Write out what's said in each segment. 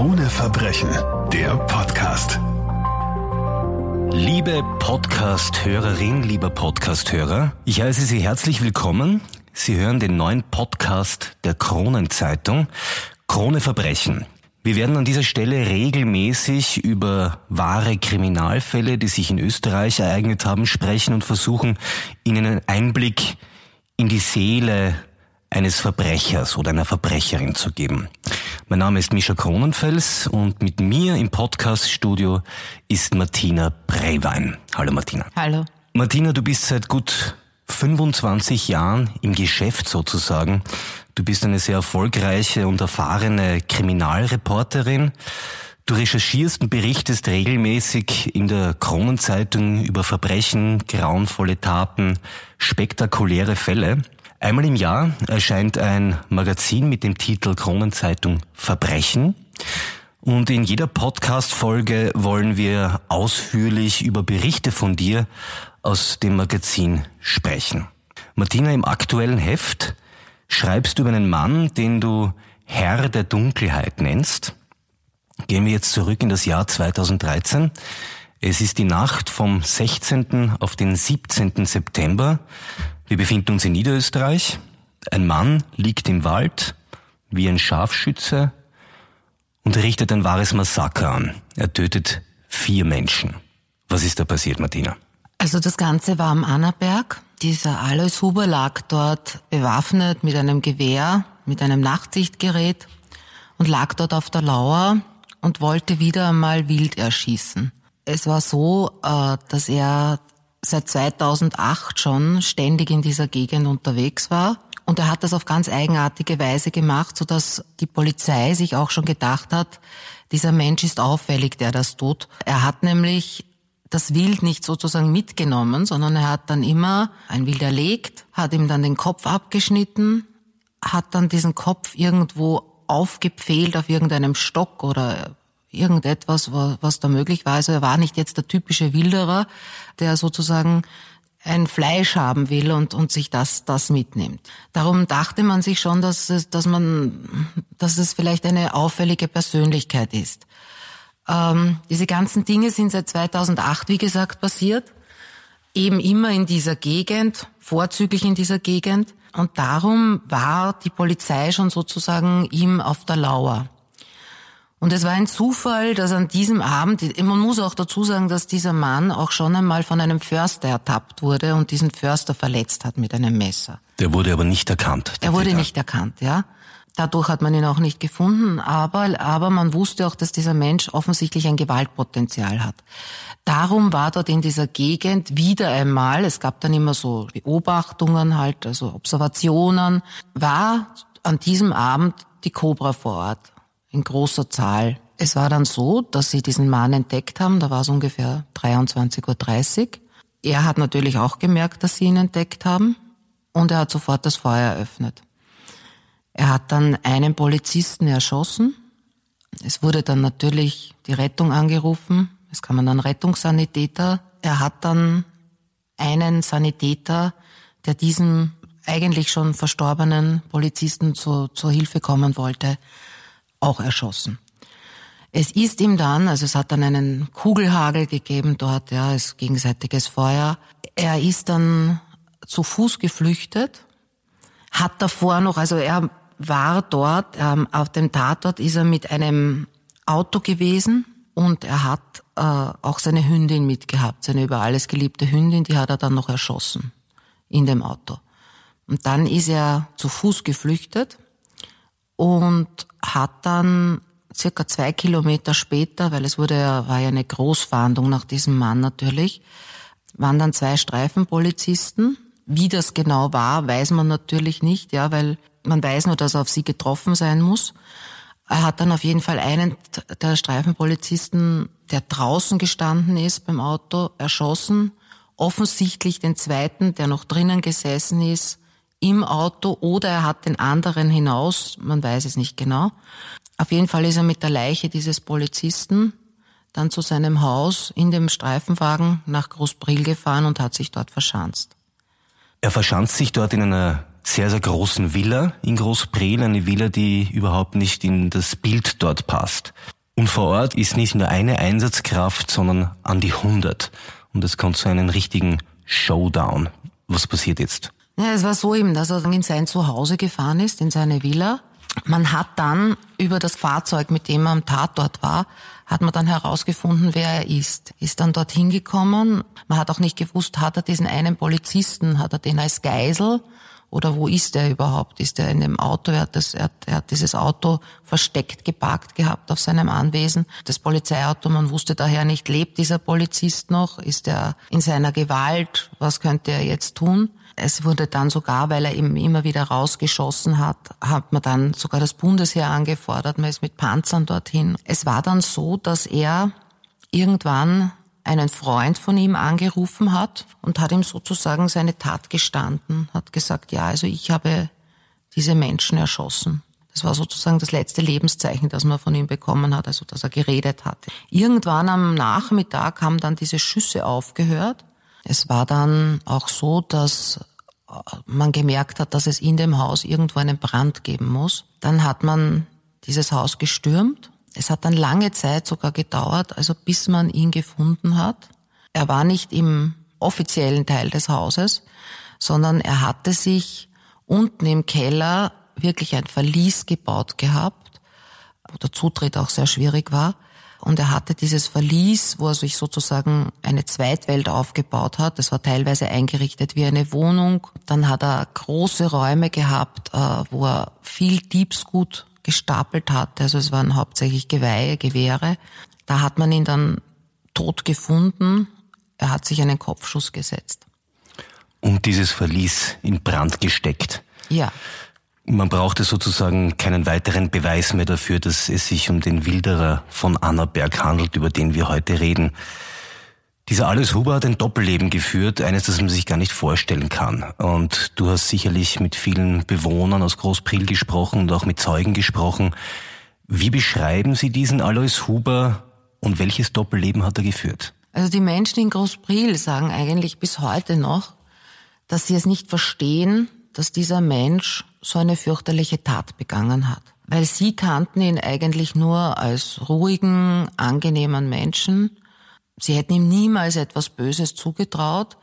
Krone Verbrechen, der Podcast. Liebe Podcast-Hörerin, lieber Podcast-Hörer, ich heiße Sie herzlich willkommen. Sie hören den neuen Podcast der Kronenzeitung, Krone Verbrechen. Wir werden an dieser Stelle regelmäßig über wahre Kriminalfälle, die sich in Österreich ereignet haben, sprechen und versuchen, Ihnen einen Einblick in die Seele eines Verbrechers oder einer Verbrecherin zu geben. Mein Name ist Mischa Kronenfels und mit mir im Podcaststudio ist Martina Brewein. Hallo Martina. Hallo. Martina, du bist seit gut 25 Jahren im Geschäft sozusagen. Du bist eine sehr erfolgreiche und erfahrene Kriminalreporterin. Du recherchierst und berichtest regelmäßig in der Kronenzeitung über Verbrechen, grauenvolle Taten, spektakuläre Fälle. Einmal im Jahr erscheint ein Magazin mit dem Titel Kronenzeitung Verbrechen. Und in jeder Podcast-Folge wollen wir ausführlich über Berichte von dir aus dem Magazin sprechen. Martina, im aktuellen Heft schreibst du über einen Mann, den du Herr der Dunkelheit nennst. Gehen wir jetzt zurück in das Jahr 2013. Es ist die Nacht vom 16. auf den 17. September. Wir befinden uns in Niederösterreich. Ein Mann liegt im Wald wie ein Scharfschütze und richtet ein wahres Massaker an. Er tötet vier Menschen. Was ist da passiert, Martina? Also das Ganze war am Annaberg. Dieser Alois Huber lag dort bewaffnet mit einem Gewehr, mit einem Nachtsichtgerät und lag dort auf der Lauer und wollte wieder einmal wild erschießen. Es war so, äh, dass er seit 2008 schon ständig in dieser Gegend unterwegs war. Und er hat das auf ganz eigenartige Weise gemacht, so dass die Polizei sich auch schon gedacht hat, dieser Mensch ist auffällig, der das tut. Er hat nämlich das Wild nicht sozusagen mitgenommen, sondern er hat dann immer ein Wild erlegt, hat ihm dann den Kopf abgeschnitten, hat dann diesen Kopf irgendwo aufgepfählt auf irgendeinem Stock oder irgendetwas, was da möglich war. Also er war nicht jetzt der typische Wilderer, der sozusagen ein Fleisch haben will und, und sich das, das mitnimmt. Darum dachte man sich schon, dass es, dass man, dass es vielleicht eine auffällige Persönlichkeit ist. Ähm, diese ganzen Dinge sind seit 2008, wie gesagt, passiert. Eben immer in dieser Gegend, vorzüglich in dieser Gegend. Und darum war die Polizei schon sozusagen ihm auf der Lauer. Und es war ein Zufall, dass an diesem Abend, man muss auch dazu sagen, dass dieser Mann auch schon einmal von einem Förster ertappt wurde und diesen Förster verletzt hat mit einem Messer. Der wurde aber nicht erkannt. Er wurde nicht erkannt, ja. Dadurch hat man ihn auch nicht gefunden, aber, aber man wusste auch, dass dieser Mensch offensichtlich ein Gewaltpotenzial hat. Darum war dort in dieser Gegend wieder einmal, es gab dann immer so Beobachtungen halt, also Observationen, war an diesem Abend die Cobra vor Ort in großer Zahl. Es war dann so, dass sie diesen Mann entdeckt haben, da war es ungefähr 23.30 Uhr. Er hat natürlich auch gemerkt, dass sie ihn entdeckt haben und er hat sofort das Feuer eröffnet. Er hat dann einen Polizisten erschossen. Es wurde dann natürlich die Rettung angerufen. Es kam dann Rettungssanitäter. Er hat dann einen Sanitäter, der diesem eigentlich schon verstorbenen Polizisten zu, zur Hilfe kommen wollte, auch erschossen. Es ist ihm dann, also es hat dann einen Kugelhagel gegeben dort, ja, es gegenseitiges Feuer. Er ist dann zu Fuß geflüchtet, hat davor noch, also er war dort, ähm, auf dem Tatort ist er mit einem Auto gewesen und er hat äh, auch seine Hündin mitgehabt, seine über alles geliebte Hündin, die hat er dann noch erschossen in dem Auto. Und dann ist er zu Fuß geflüchtet und hat dann circa zwei Kilometer später, weil es wurde ja, war ja eine Großfahndung nach diesem Mann natürlich, waren dann zwei Streifenpolizisten. Wie das genau war, weiß man natürlich nicht, ja, weil man weiß nur, dass er auf sie getroffen sein muss. Er hat dann auf jeden Fall einen der Streifenpolizisten, der draußen gestanden ist beim Auto, erschossen. Offensichtlich den zweiten, der noch drinnen gesessen ist, im Auto oder er hat den anderen hinaus, man weiß es nicht genau. Auf jeden Fall ist er mit der Leiche dieses Polizisten dann zu seinem Haus in dem Streifenwagen nach Großbril gefahren und hat sich dort verschanzt. Er verschanzt sich dort in einer sehr, sehr großen Villa in Großbrel, eine Villa, die überhaupt nicht in das Bild dort passt. Und vor Ort ist nicht nur eine Einsatzkraft, sondern an die 100. Und es kommt zu einem richtigen Showdown. Was passiert jetzt? Ja, es war so eben, dass er in sein Zuhause gefahren ist, in seine Villa. Man hat dann über das Fahrzeug, mit dem er am Tatort war, hat man dann herausgefunden, wer er ist. Ist dann dorthin gekommen. Man hat auch nicht gewusst, hat er diesen einen Polizisten, hat er den als Geisel oder wo ist er überhaupt? Ist er in dem Auto? Er hat, das, er, er hat dieses Auto versteckt geparkt gehabt auf seinem Anwesen. Das Polizeiauto, man wusste daher nicht, lebt dieser Polizist noch? Ist er in seiner Gewalt? Was könnte er jetzt tun? Es wurde dann sogar, weil er eben immer wieder rausgeschossen hat, hat man dann sogar das Bundesheer angefordert, man ist mit Panzern dorthin. Es war dann so, dass er irgendwann einen Freund von ihm angerufen hat und hat ihm sozusagen seine Tat gestanden, hat gesagt, ja, also ich habe diese Menschen erschossen. Das war sozusagen das letzte Lebenszeichen, das man von ihm bekommen hat, also dass er geredet hatte. Irgendwann am Nachmittag haben dann diese Schüsse aufgehört. Es war dann auch so, dass man gemerkt hat, dass es in dem Haus irgendwo einen Brand geben muss. Dann hat man dieses Haus gestürmt. Es hat dann lange Zeit sogar gedauert, also bis man ihn gefunden hat. Er war nicht im offiziellen Teil des Hauses, sondern er hatte sich unten im Keller wirklich ein Verlies gebaut gehabt, wo der Zutritt auch sehr schwierig war. Und er hatte dieses Verlies, wo er sich sozusagen eine Zweitwelt aufgebaut hat. Das war teilweise eingerichtet wie eine Wohnung. Dann hat er große Räume gehabt, äh, wo er viel Diebsgut gestapelt hatte. Also es waren hauptsächlich Geweihe, Gewehre. Da hat man ihn dann tot gefunden. Er hat sich einen Kopfschuss gesetzt. Und dieses Verlies in Brand gesteckt. Ja. Man brauchte sozusagen keinen weiteren Beweis mehr dafür, dass es sich um den Wilderer von Annaberg handelt, über den wir heute reden. Dieser Alice Huber hat ein Doppelleben geführt, eines, das man sich gar nicht vorstellen kann. Und du hast sicherlich mit vielen Bewohnern aus Großpril gesprochen und auch mit Zeugen gesprochen. Wie beschreiben Sie diesen Alois Huber und welches Doppelleben hat er geführt? Also die Menschen in Großpril sagen eigentlich bis heute noch, dass sie es nicht verstehen, dass dieser Mensch so eine fürchterliche Tat begangen hat. Weil sie kannten ihn eigentlich nur als ruhigen, angenehmen Menschen. Sie hätten ihm niemals etwas Böses zugetraut.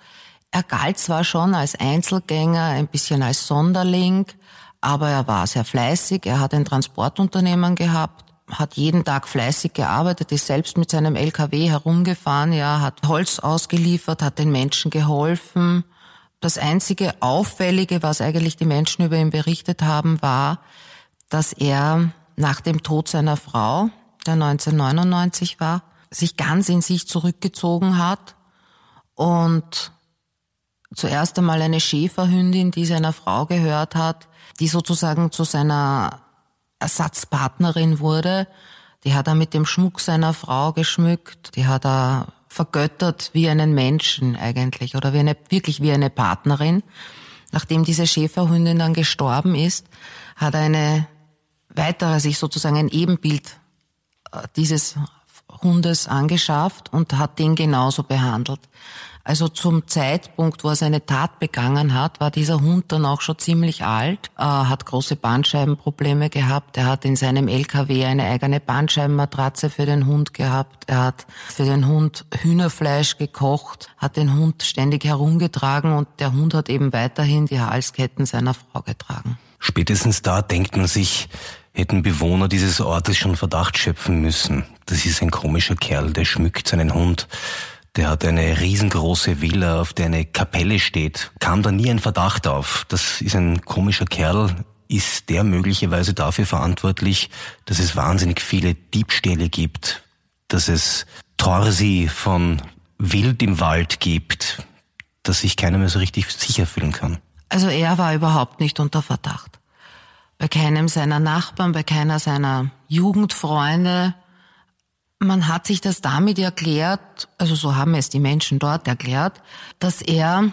Er galt zwar schon als Einzelgänger, ein bisschen als Sonderling, aber er war sehr fleißig. Er hat ein Transportunternehmen gehabt, hat jeden Tag fleißig gearbeitet, ist selbst mit seinem LKW herumgefahren, ja, hat Holz ausgeliefert, hat den Menschen geholfen, das einzige Auffällige, was eigentlich die Menschen über ihn berichtet haben, war, dass er nach dem Tod seiner Frau, der 1999 war, sich ganz in sich zurückgezogen hat und zuerst einmal eine Schäferhündin, die seiner Frau gehört hat, die sozusagen zu seiner Ersatzpartnerin wurde. Die hat er mit dem Schmuck seiner Frau geschmückt, die hat er vergöttert wie einen Menschen eigentlich oder wie eine, wirklich wie eine Partnerin. Nachdem diese Schäferhündin dann gestorben ist, hat eine weitere sich sozusagen ein Ebenbild äh, dieses Hundes angeschafft und hat den genauso behandelt. Also zum Zeitpunkt, wo er seine Tat begangen hat, war dieser Hund dann auch schon ziemlich alt, äh, hat große Bandscheibenprobleme gehabt. Er hat in seinem LKW eine eigene Bandscheibenmatratze für den Hund gehabt. Er hat für den Hund Hühnerfleisch gekocht, hat den Hund ständig herumgetragen und der Hund hat eben weiterhin die Halsketten seiner Frau getragen. Spätestens da denkt man sich, hätten Bewohner dieses Ortes schon Verdacht schöpfen müssen. Das ist ein komischer Kerl, der schmückt seinen Hund der hat eine riesengroße Villa, auf der eine Kapelle steht. Kam da nie ein Verdacht auf. Das ist ein komischer Kerl. Ist der möglicherweise dafür verantwortlich, dass es wahnsinnig viele Diebstähle gibt, dass es Torsi von Wild im Wald gibt, dass sich keiner mehr so richtig sicher fühlen kann? Also er war überhaupt nicht unter Verdacht. Bei keinem seiner Nachbarn, bei keiner seiner Jugendfreunde, man hat sich das damit erklärt, also so haben es die Menschen dort erklärt, dass er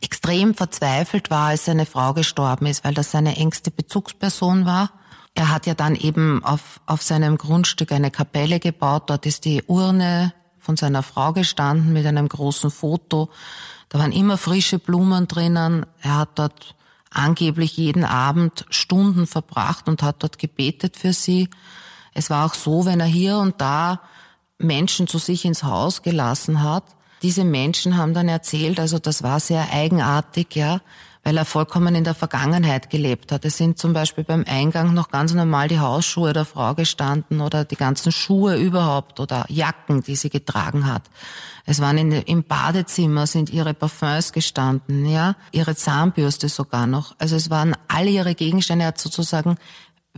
extrem verzweifelt war, als seine Frau gestorben ist, weil das seine engste Bezugsperson war. Er hat ja dann eben auf, auf seinem Grundstück eine Kapelle gebaut. Dort ist die Urne von seiner Frau gestanden mit einem großen Foto. Da waren immer frische Blumen drinnen. Er hat dort angeblich jeden Abend Stunden verbracht und hat dort gebetet für sie. Es war auch so, wenn er hier und da Menschen zu sich ins Haus gelassen hat. Diese Menschen haben dann erzählt, also das war sehr eigenartig, ja, weil er vollkommen in der Vergangenheit gelebt hat. Es sind zum Beispiel beim Eingang noch ganz normal die Hausschuhe der Frau gestanden oder die ganzen Schuhe überhaupt oder Jacken, die sie getragen hat. Es waren in, im Badezimmer sind ihre Parfums gestanden, ja, ihre Zahnbürste sogar noch. Also es waren alle ihre Gegenstände, er hat sozusagen,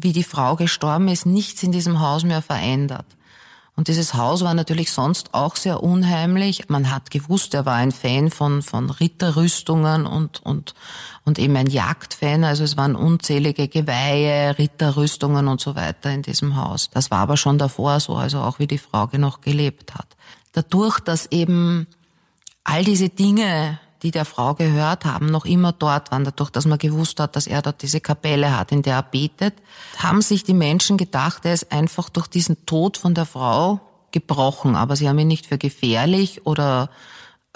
wie die Frau gestorben ist, nichts in diesem Haus mehr verändert. Und dieses Haus war natürlich sonst auch sehr unheimlich. Man hat gewusst, er war ein Fan von, von Ritterrüstungen und, und, und eben ein Jagdfan. Also es waren unzählige Geweihe, Ritterrüstungen und so weiter in diesem Haus. Das war aber schon davor so, also auch wie die Frau noch gelebt hat. Dadurch, dass eben all diese Dinge die der Frau gehört haben, noch immer dort waren, dadurch, dass man gewusst hat, dass er dort diese Kapelle hat, in der er betet, haben sich die Menschen gedacht, er ist einfach durch diesen Tod von der Frau gebrochen, aber sie haben ihn nicht für gefährlich oder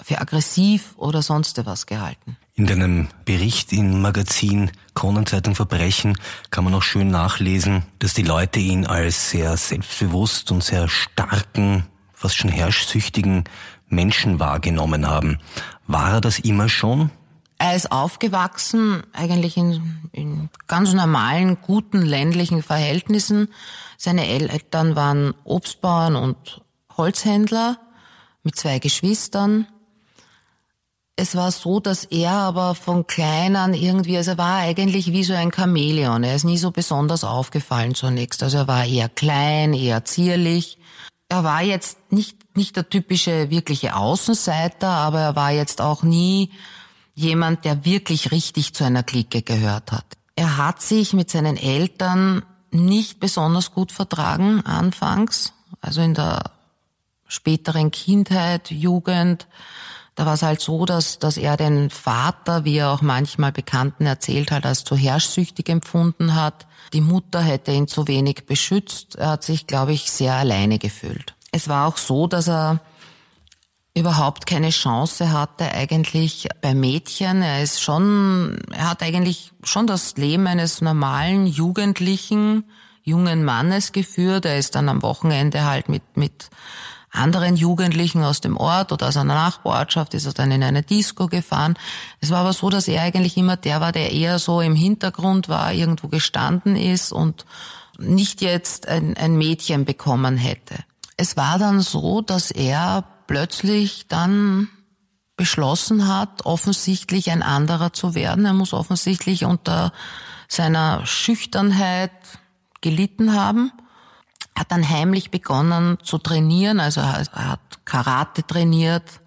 für aggressiv oder sonst was gehalten. In deinem Bericht im Magazin Kronenzeitung Verbrechen kann man auch schön nachlesen, dass die Leute ihn als sehr selbstbewusst und sehr starken, fast schon herrschsüchtigen Menschen wahrgenommen haben. War er das immer schon? Er ist aufgewachsen eigentlich in, in ganz normalen, guten ländlichen Verhältnissen. Seine Eltern waren Obstbauern und Holzhändler mit zwei Geschwistern. Es war so, dass er aber von klein an irgendwie, also er war eigentlich wie so ein Chamäleon. Er ist nie so besonders aufgefallen zunächst. Also er war eher klein, eher zierlich. Er war jetzt nicht nicht der typische wirkliche Außenseiter, aber er war jetzt auch nie jemand, der wirklich richtig zu einer Clique gehört hat. Er hat sich mit seinen Eltern nicht besonders gut vertragen anfangs, also in der späteren Kindheit, Jugend. Da war es halt so, dass, dass er den Vater, wie er auch manchmal Bekannten erzählt hat, als zu herrschsüchtig empfunden hat. Die Mutter hätte ihn zu wenig beschützt. Er hat sich, glaube ich, sehr alleine gefühlt. Es war auch so, dass er überhaupt keine Chance hatte eigentlich bei Mädchen. Er ist schon, er hat eigentlich schon das Leben eines normalen Jugendlichen, jungen Mannes geführt. Er ist dann am Wochenende halt mit, mit anderen Jugendlichen aus dem Ort oder aus einer Nachbarortschaft ist er dann in eine Disco gefahren. Es war aber so, dass er eigentlich immer der war, der eher so im Hintergrund war, irgendwo gestanden ist und nicht jetzt ein, ein Mädchen bekommen hätte. Es war dann so, dass er plötzlich dann beschlossen hat, offensichtlich ein anderer zu werden. Er muss offensichtlich unter seiner Schüchternheit gelitten haben, hat dann heimlich begonnen zu trainieren, also er hat Karate trainiert,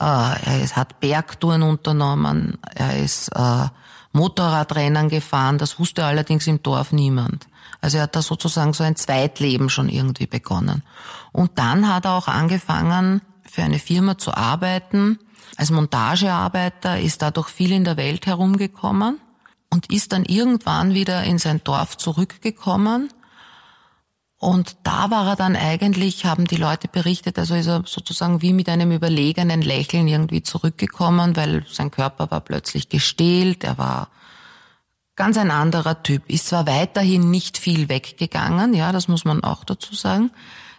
äh, er hat Bergtouren unternommen, er ist äh, Motorradrennen gefahren, das wusste allerdings im Dorf niemand. Also er hat da sozusagen so ein Zweitleben schon irgendwie begonnen. Und dann hat er auch angefangen, für eine Firma zu arbeiten. Als Montagearbeiter ist dadurch viel in der Welt herumgekommen und ist dann irgendwann wieder in sein Dorf zurückgekommen. Und da war er dann eigentlich, haben die Leute berichtet, also ist er sozusagen wie mit einem überlegenen Lächeln irgendwie zurückgekommen, weil sein Körper war plötzlich gestählt, er war ganz ein anderer Typ. Ist zwar weiterhin nicht viel weggegangen, ja, das muss man auch dazu sagen.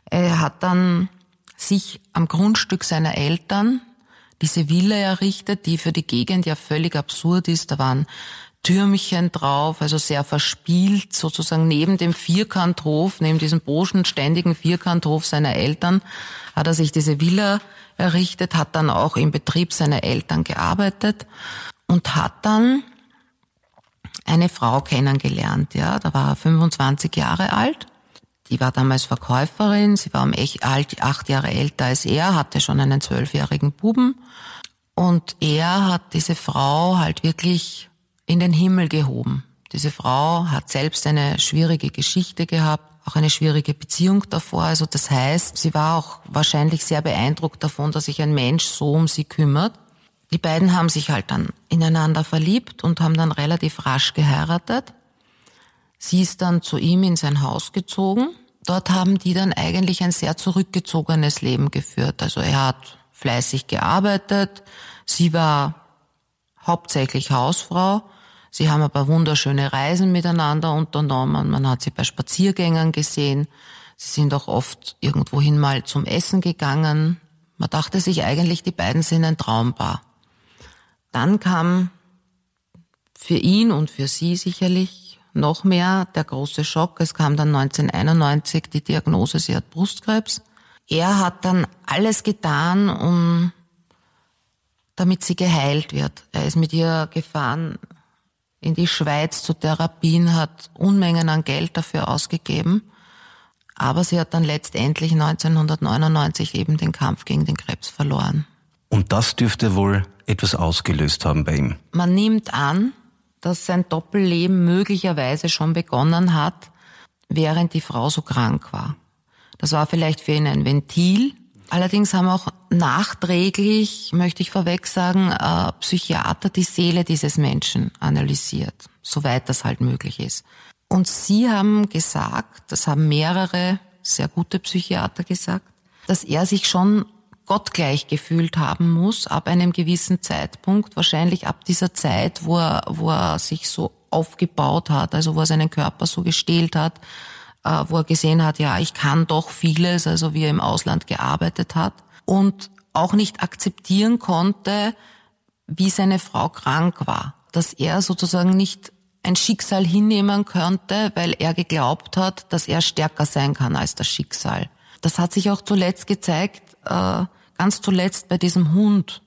Er hat dann sich am Grundstück seiner Eltern diese Villa errichtet, die für die Gegend ja völlig absurd ist. Da waren Türmchen drauf, also sehr verspielt, sozusagen neben dem Vierkanthof, neben diesem bodenständigen Vierkanthof seiner Eltern, hat er sich diese Villa errichtet, hat dann auch im Betrieb seiner Eltern gearbeitet und hat dann eine Frau kennengelernt, ja, da war er 25 Jahre alt. Die war damals Verkäuferin, sie war um alt, acht Jahre älter als er, hatte schon einen zwölfjährigen Buben. Und er hat diese Frau halt wirklich in den Himmel gehoben. Diese Frau hat selbst eine schwierige Geschichte gehabt, auch eine schwierige Beziehung davor. Also das heißt, sie war auch wahrscheinlich sehr beeindruckt davon, dass sich ein Mensch so um sie kümmert. Die beiden haben sich halt dann ineinander verliebt und haben dann relativ rasch geheiratet. Sie ist dann zu ihm in sein Haus gezogen. Dort haben die dann eigentlich ein sehr zurückgezogenes Leben geführt. Also er hat fleißig gearbeitet. Sie war hauptsächlich Hausfrau. Sie haben paar wunderschöne Reisen miteinander unternommen. Man hat sie bei Spaziergängern gesehen. Sie sind auch oft irgendwohin mal zum Essen gegangen. Man dachte sich eigentlich, die beiden sind ein Traumpaar. Dann kam für ihn und für sie sicherlich noch mehr der große Schock. Es kam dann 1991 die Diagnose, sie hat Brustkrebs. Er hat dann alles getan, um damit sie geheilt wird. Er ist mit ihr gefahren in die Schweiz zu Therapien, hat Unmengen an Geld dafür ausgegeben. Aber sie hat dann letztendlich 1999 eben den Kampf gegen den Krebs verloren. Und das dürfte wohl etwas ausgelöst haben bei ihm. Man nimmt an, dass sein Doppelleben möglicherweise schon begonnen hat, während die Frau so krank war. Das war vielleicht für ihn ein Ventil. Allerdings haben auch nachträglich, möchte ich vorweg sagen, äh, Psychiater die Seele dieses Menschen analysiert, soweit das halt möglich ist. Und sie haben gesagt, das haben mehrere sehr gute Psychiater gesagt, dass er sich schon gottgleich gefühlt haben muss ab einem gewissen Zeitpunkt, wahrscheinlich ab dieser Zeit, wo er, wo er sich so aufgebaut hat, also wo er seinen Körper so gestählt hat, äh, wo er gesehen hat, ja, ich kann doch vieles, also wie er im Ausland gearbeitet hat und auch nicht akzeptieren konnte, wie seine Frau krank war, dass er sozusagen nicht ein Schicksal hinnehmen könnte, weil er geglaubt hat, dass er stärker sein kann als das Schicksal. Das hat sich auch zuletzt gezeigt, äh, ganz zuletzt bei diesem Hund,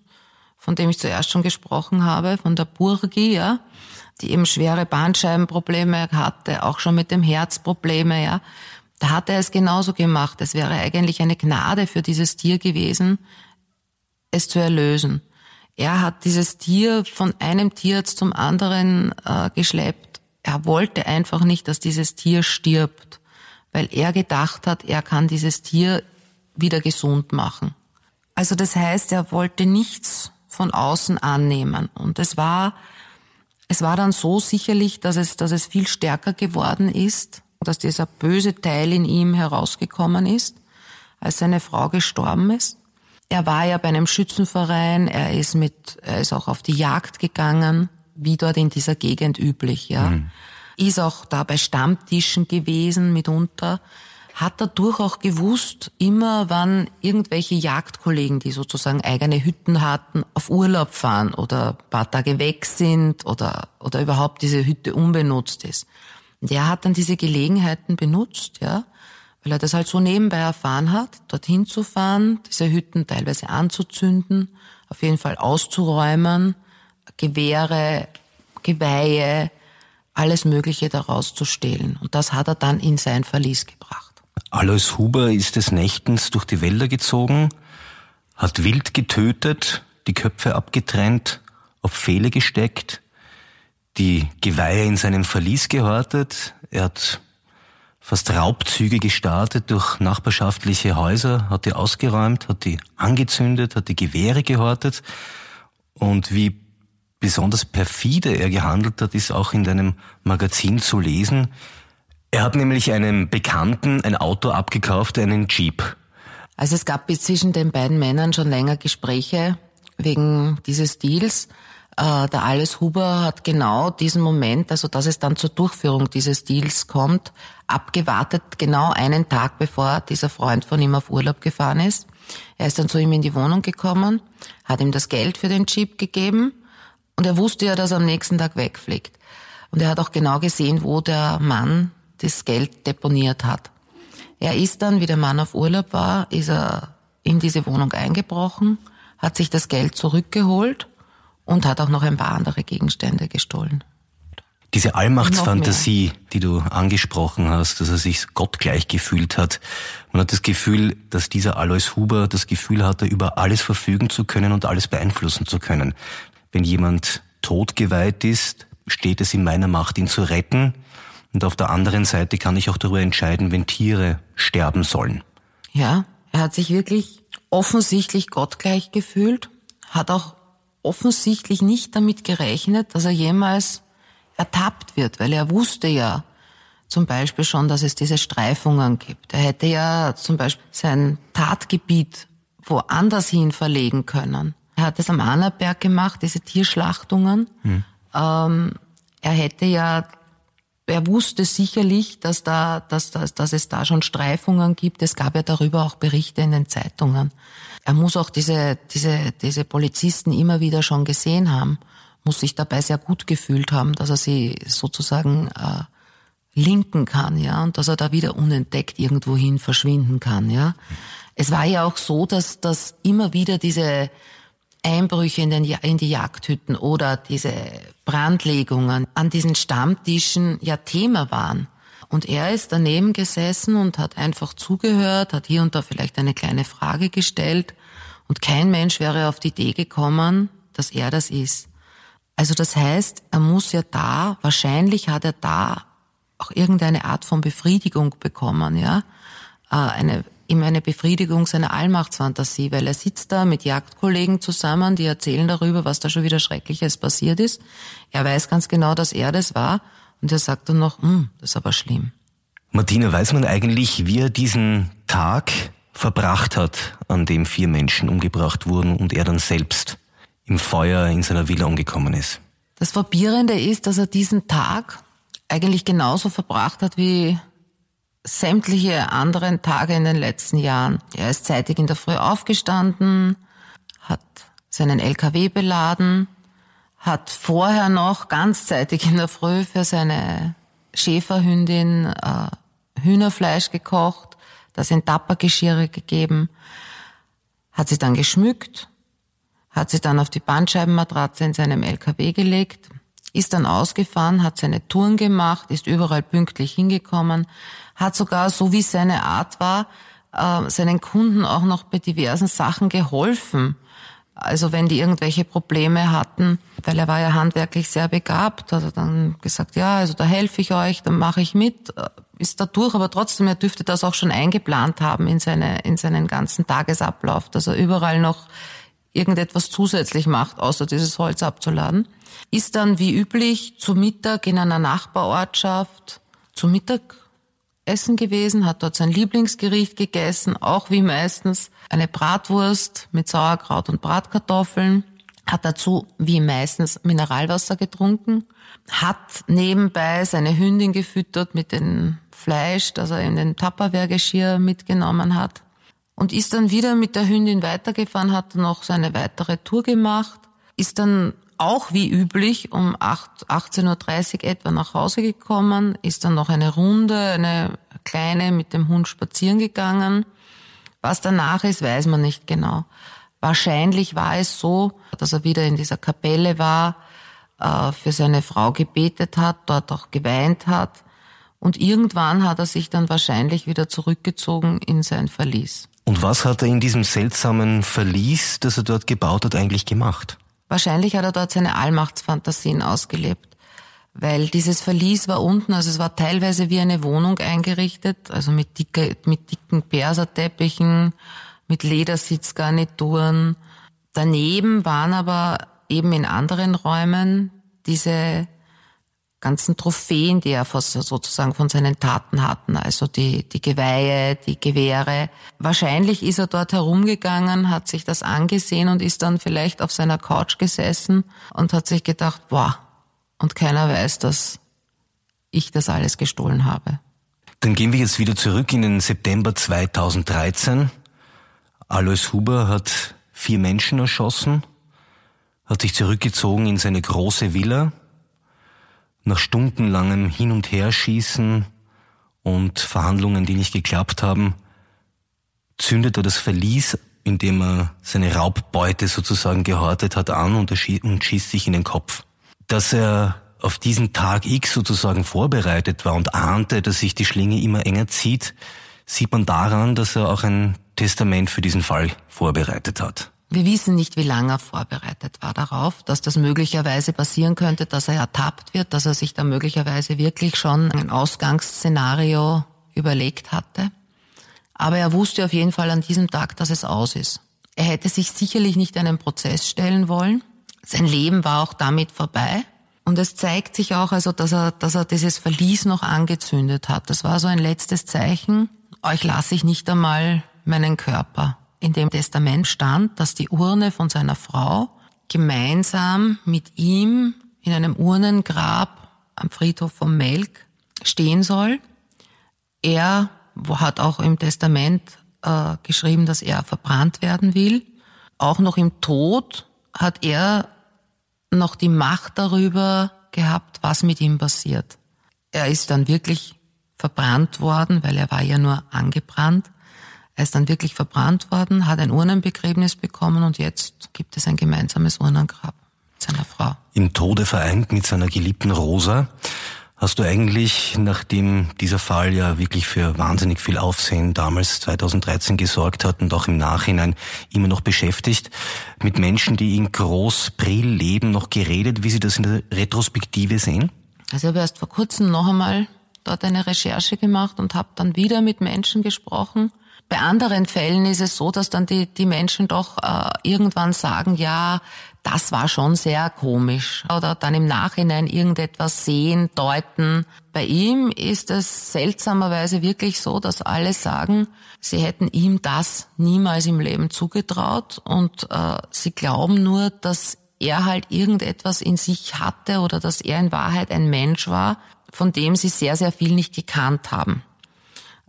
von dem ich zuerst schon gesprochen habe, von der Burgi, ja, die eben schwere Bandscheibenprobleme hatte, auch schon mit dem Herz Probleme, ja. Da hat er es genauso gemacht. Es wäre eigentlich eine Gnade für dieses Tier gewesen, es zu erlösen. Er hat dieses Tier von einem Tierarzt zum anderen äh, geschleppt. Er wollte einfach nicht, dass dieses Tier stirbt, weil er gedacht hat, er kann dieses Tier wieder gesund machen. Also das heißt, er wollte nichts von außen annehmen. Und es war, es war dann so sicherlich, dass es, dass es viel stärker geworden ist, dass dieser böse Teil in ihm herausgekommen ist, als seine Frau gestorben ist er war ja bei einem Schützenverein, er ist mit, er ist auch auf die Jagd gegangen, wie dort in dieser Gegend üblich, ja. Mhm. Ist auch da bei Stammtischen gewesen mitunter, hat dadurch auch gewusst, immer wann irgendwelche Jagdkollegen, die sozusagen eigene Hütten hatten, auf Urlaub fahren oder paar Tage weg sind oder, oder überhaupt diese Hütte unbenutzt ist. Und er hat dann diese Gelegenheiten benutzt, ja, weil er das halt so nebenbei erfahren hat, dorthin zu fahren, diese Hütten teilweise anzuzünden, auf jeden Fall auszuräumen, Gewehre, Geweihe, alles Mögliche daraus zu stehlen. Und das hat er dann in sein Verlies gebracht. Alois Huber ist des Nächtens durch die Wälder gezogen, hat wild getötet, die Köpfe abgetrennt, auf Pfähle gesteckt, die Geweihe in seinem Verlies gehortet, er hat fast Raubzüge gestartet durch nachbarschaftliche Häuser, hat die ausgeräumt, hat die angezündet, hat die Gewehre gehortet. Und wie besonders perfide er gehandelt hat, ist auch in deinem Magazin zu lesen. Er hat nämlich einem Bekannten ein Auto abgekauft, einen Jeep. Also es gab zwischen den beiden Männern schon länger Gespräche wegen dieses Deals. Äh, der Alice Huber hat genau diesen Moment, also dass es dann zur Durchführung dieses Deals kommt, abgewartet, genau einen Tag bevor dieser Freund von ihm auf Urlaub gefahren ist. Er ist dann zu ihm in die Wohnung gekommen, hat ihm das Geld für den Jeep gegeben und er wusste ja, dass er am nächsten Tag wegfliegt. Und er hat auch genau gesehen, wo der Mann das Geld deponiert hat. Er ist dann, wie der Mann auf Urlaub war, ist er in diese Wohnung eingebrochen, hat sich das Geld zurückgeholt und hat auch noch ein paar andere Gegenstände gestohlen. Diese Allmachtsfantasie, die du angesprochen hast, dass er sich gottgleich gefühlt hat. Man hat das Gefühl, dass dieser Alois Huber das Gefühl hatte, über alles verfügen zu können und alles beeinflussen zu können. Wenn jemand totgeweiht ist, steht es in meiner Macht, ihn zu retten. Und auf der anderen Seite kann ich auch darüber entscheiden, wenn Tiere sterben sollen. Ja, er hat sich wirklich offensichtlich gottgleich gefühlt, hat auch offensichtlich nicht damit gerechnet, dass er jemals ertappt wird, weil er wusste ja zum Beispiel schon, dass es diese Streifungen gibt. Er hätte ja zum Beispiel sein Tatgebiet woanders hin verlegen können. Er hat es am Annaberg gemacht, diese Tierschlachtungen. Hm. Ähm, er hätte ja, er wusste sicherlich, dass da, dass, dass, dass es da schon Streifungen gibt. Es gab ja darüber auch Berichte in den Zeitungen. Er muss auch diese, diese, diese Polizisten immer wieder schon gesehen haben, muss sich dabei sehr gut gefühlt haben, dass er sie sozusagen äh, linken kann, ja, und dass er da wieder unentdeckt irgendwohin verschwinden kann, ja. Es war ja auch so, dass, dass immer wieder diese Einbrüche in, den, in die Jagdhütten oder diese Brandlegungen an diesen Stammtischen ja Thema waren. Und er ist daneben gesessen und hat einfach zugehört, hat hier und da vielleicht eine kleine Frage gestellt und kein Mensch wäre auf die Idee gekommen, dass er das ist. Also das heißt, er muss ja da, wahrscheinlich hat er da auch irgendeine Art von Befriedigung bekommen, ja, äh, eine ihm eine Befriedigung seiner Allmachtsfantasie, weil er sitzt da mit Jagdkollegen zusammen, die erzählen darüber, was da schon wieder Schreckliches passiert ist. Er weiß ganz genau, dass er das war und er sagt dann noch, hm, das ist aber schlimm. Martina, weiß man eigentlich, wie er diesen Tag verbracht hat, an dem vier Menschen umgebracht wurden und er dann selbst im Feuer in seiner Villa umgekommen ist? Das Verbierende ist, dass er diesen Tag eigentlich genauso verbracht hat wie sämtliche anderen Tage in den letzten Jahren. Er ist zeitig in der Früh aufgestanden, hat seinen LKW beladen, hat vorher noch ganz zeitig in der Früh für seine Schäferhündin äh, Hühnerfleisch gekocht, das in Tappergeschirre gegeben, hat sie dann geschmückt, hat sie dann auf die Bandscheibenmatratze in seinem LKW gelegt, ist dann ausgefahren, hat seine Touren gemacht, ist überall pünktlich hingekommen, hat sogar, so wie seine Art war, äh, seinen Kunden auch noch bei diversen Sachen geholfen. Also wenn die irgendwelche Probleme hatten, weil er war ja handwerklich sehr begabt, hat er dann gesagt, ja, also da helfe ich euch, dann mache ich mit, äh, ist da durch, aber trotzdem, er dürfte das auch schon eingeplant haben in, seine, in seinen ganzen Tagesablauf, dass er überall noch irgendetwas zusätzlich macht, außer dieses Holz abzuladen. Ist dann wie üblich zu Mittag in einer Nachbarortschaft zu Mittagessen gewesen, hat dort sein Lieblingsgericht gegessen, auch wie meistens eine Bratwurst mit Sauerkraut und Bratkartoffeln, hat dazu wie meistens Mineralwasser getrunken, hat nebenbei seine Hündin gefüttert mit dem Fleisch, das er in den Tupperware-Geschirr mitgenommen hat und ist dann wieder mit der Hündin weitergefahren, hat noch seine weitere Tour gemacht, ist dann auch wie üblich um 18.30 Uhr etwa nach Hause gekommen, ist dann noch eine Runde, eine kleine mit dem Hund spazieren gegangen. Was danach ist, weiß man nicht genau. Wahrscheinlich war es so, dass er wieder in dieser Kapelle war, äh, für seine Frau gebetet hat, dort auch geweint hat. Und irgendwann hat er sich dann wahrscheinlich wieder zurückgezogen in sein Verlies. Und was hat er in diesem seltsamen Verlies, das er dort gebaut hat, eigentlich gemacht? Wahrscheinlich hat er dort seine Allmachtsfantasien ausgelebt. Weil dieses Verlies war unten, also es war teilweise wie eine Wohnung eingerichtet, also mit, dicke, mit dicken Perserteppichen, mit Ledersitzgarnituren. Daneben waren aber eben in anderen Räumen diese ganzen Trophäen, die er sozusagen von seinen Taten hatten, also die, die Geweihe, die Gewehre. Wahrscheinlich ist er dort herumgegangen, hat sich das angesehen und ist dann vielleicht auf seiner Couch gesessen und hat sich gedacht, boah, und keiner weiß, dass ich das alles gestohlen habe. Dann gehen wir jetzt wieder zurück in den September 2013. Alois Huber hat vier Menschen erschossen, hat sich zurückgezogen in seine große Villa, nach stundenlangem Hin- und Herschießen und Verhandlungen, die nicht geklappt haben, zündet er das Verlies, in dem er seine Raubbeute sozusagen gehortet hat, an und, und schießt sich in den Kopf. Dass er auf diesen Tag X sozusagen vorbereitet war und ahnte, dass sich die Schlinge immer enger zieht, sieht man daran, dass er auch ein Testament für diesen Fall vorbereitet hat. Wir wissen nicht, wie lange er vorbereitet war darauf, dass das möglicherweise passieren könnte, dass er ertappt wird, dass er sich da möglicherweise wirklich schon ein Ausgangsszenario überlegt hatte. Aber er wusste auf jeden Fall an diesem Tag, dass es aus ist. Er hätte sich sicherlich nicht einen Prozess stellen wollen. Sein Leben war auch damit vorbei. Und es zeigt sich auch, also, dass er, dass er dieses Verlies noch angezündet hat. Das war so ein letztes Zeichen. Euch lasse ich nicht einmal meinen Körper in dem Testament stand, dass die Urne von seiner Frau gemeinsam mit ihm in einem Urnengrab am Friedhof von Melk stehen soll. Er hat auch im Testament äh, geschrieben, dass er verbrannt werden will. Auch noch im Tod hat er noch die Macht darüber gehabt, was mit ihm passiert. Er ist dann wirklich verbrannt worden, weil er war ja nur angebrannt. Er ist dann wirklich verbrannt worden, hat ein Urnenbegräbnis bekommen und jetzt gibt es ein gemeinsames Urnengrab mit seiner Frau. Im Tode vereint mit seiner geliebten Rosa. Hast du eigentlich, nachdem dieser Fall ja wirklich für wahnsinnig viel Aufsehen damals 2013 gesorgt hat und auch im Nachhinein immer noch beschäftigt, mit Menschen, die in Groß-Brill leben, noch geredet, wie sie das in der Retrospektive sehen? Also ich habe erst vor kurzem noch einmal dort eine Recherche gemacht und habe dann wieder mit Menschen gesprochen. Bei anderen Fällen ist es so, dass dann die, die Menschen doch äh, irgendwann sagen, ja, das war schon sehr komisch. Oder dann im Nachhinein irgendetwas sehen, deuten. Bei ihm ist es seltsamerweise wirklich so, dass alle sagen, sie hätten ihm das niemals im Leben zugetraut und äh, sie glauben nur, dass er halt irgendetwas in sich hatte oder dass er in Wahrheit ein Mensch war, von dem sie sehr, sehr viel nicht gekannt haben.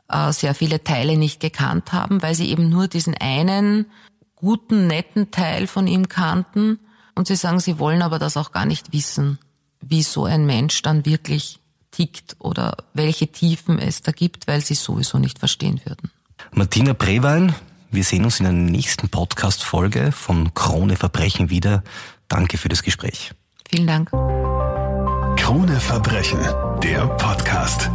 Äh, sehr viele Teile nicht gekannt haben, weil sie eben nur diesen einen guten, netten Teil von ihm kannten und sie sagen, sie wollen aber das auch gar nicht wissen, wie so ein Mensch dann wirklich tickt oder welche Tiefen es da gibt, weil sie sowieso nicht verstehen würden. Martina Brewein, wir sehen uns in der nächsten Podcast-Folge von Krone Verbrechen wieder. Danke für das Gespräch. Vielen Dank. Krone Verbrechen, der Podcast.